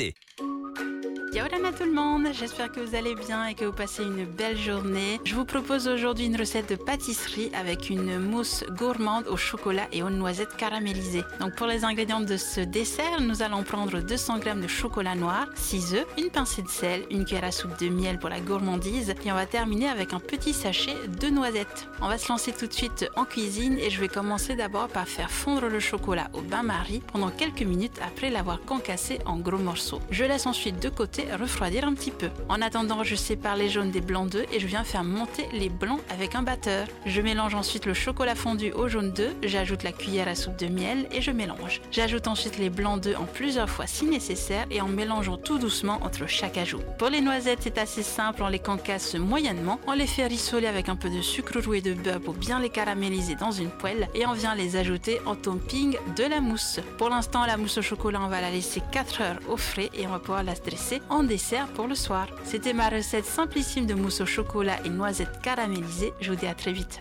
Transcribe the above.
det. L'été. Yaorana tout le monde, j'espère que vous allez bien et que vous passez une belle journée. Je vous propose aujourd'hui une recette de pâtisserie avec une mousse gourmande au chocolat et aux noisettes caramélisées. Donc pour les ingrédients de ce dessert, nous allons prendre 200 g de chocolat noir, 6 œufs, une pincée de sel, une cuillère à soupe de miel pour la gourmandise et on va terminer avec un petit sachet de noisettes. On va se lancer tout de suite en cuisine et je vais commencer d'abord par faire fondre le chocolat au bain-marie pendant quelques minutes après l'avoir concassé en gros morceaux. Je laisse ensuite de côté refroidir un petit peu. En attendant, je sépare les jaunes des blancs d'œufs et je viens faire monter les blancs avec un batteur. Je mélange ensuite le chocolat fondu au jaune d'œuf, j'ajoute la cuillère à soupe de miel et je mélange. J'ajoute ensuite les blancs d'œufs en plusieurs fois si nécessaire et en mélangeant tout doucement entre chaque ajout. Pour les noisettes, c'est assez simple, on les concasse moyennement, on les fait rissoler avec un peu de sucre roux et de beurre pour bien les caraméliser dans une poêle et on vient les ajouter en topping de la mousse. Pour l'instant, la mousse au chocolat, on va la laisser 4 heures au frais et on va pouvoir la dresser en dessert pour le soir. C'était ma recette simplissime de mousse au chocolat et noisettes caramélisées. Je vous dis à très vite.